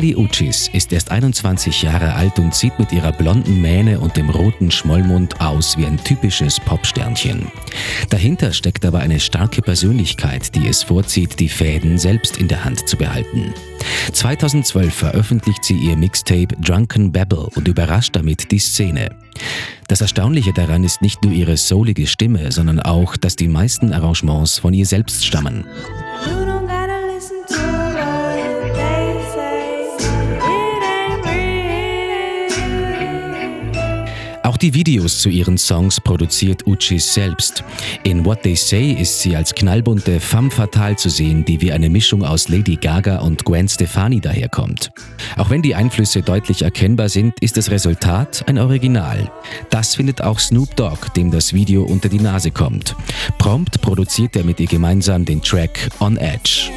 Kali Uchis ist erst 21 Jahre alt und sieht mit ihrer blonden Mähne und dem roten Schmollmund aus wie ein typisches Popsternchen. Dahinter steckt aber eine starke Persönlichkeit, die es vorzieht, die Fäden selbst in der Hand zu behalten. 2012 veröffentlicht sie ihr Mixtape Drunken Babble und überrascht damit die Szene. Das Erstaunliche daran ist nicht nur ihre soulige Stimme, sondern auch, dass die meisten Arrangements von ihr selbst stammen. Auch die Videos zu ihren Songs produziert Uchis selbst. In What They Say ist sie als knallbunte femme fatale zu sehen, die wie eine Mischung aus Lady Gaga und Gwen Stefani daherkommt. Auch wenn die Einflüsse deutlich erkennbar sind, ist das Resultat ein Original. Das findet auch Snoop Dogg, dem das Video unter die Nase kommt. Prompt produziert er mit ihr gemeinsam den Track On Edge.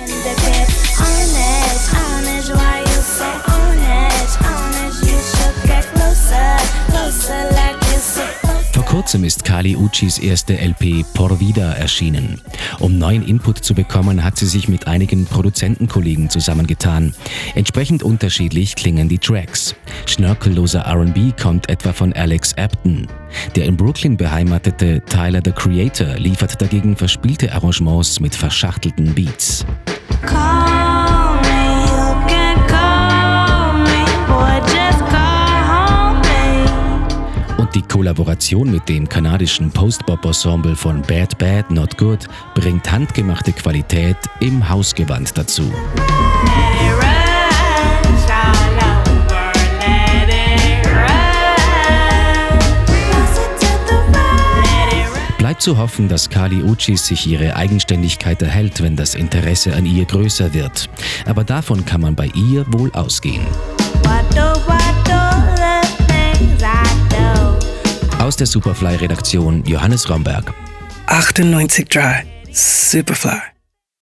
Kurzem ist Kali Uchis erste LP Por Vida erschienen. Um neuen Input zu bekommen, hat sie sich mit einigen Produzentenkollegen zusammengetan. Entsprechend unterschiedlich klingen die Tracks. Schnörkelloser RB kommt etwa von Alex Apton. Der in Brooklyn beheimatete Tyler the Creator liefert dagegen verspielte Arrangements mit verschachtelten Beats. Die Kollaboration mit dem kanadischen Post-Bop-Ensemble von Bad Bad Not Good bringt handgemachte Qualität im Hausgewand dazu. Bleibt zu hoffen, dass Kali Uchis sich ihre Eigenständigkeit erhält, wenn das Interesse an ihr größer wird. Aber davon kann man bei ihr wohl ausgehen. Aus der Superfly-Redaktion Johannes Romberg. 98.3 Superfly.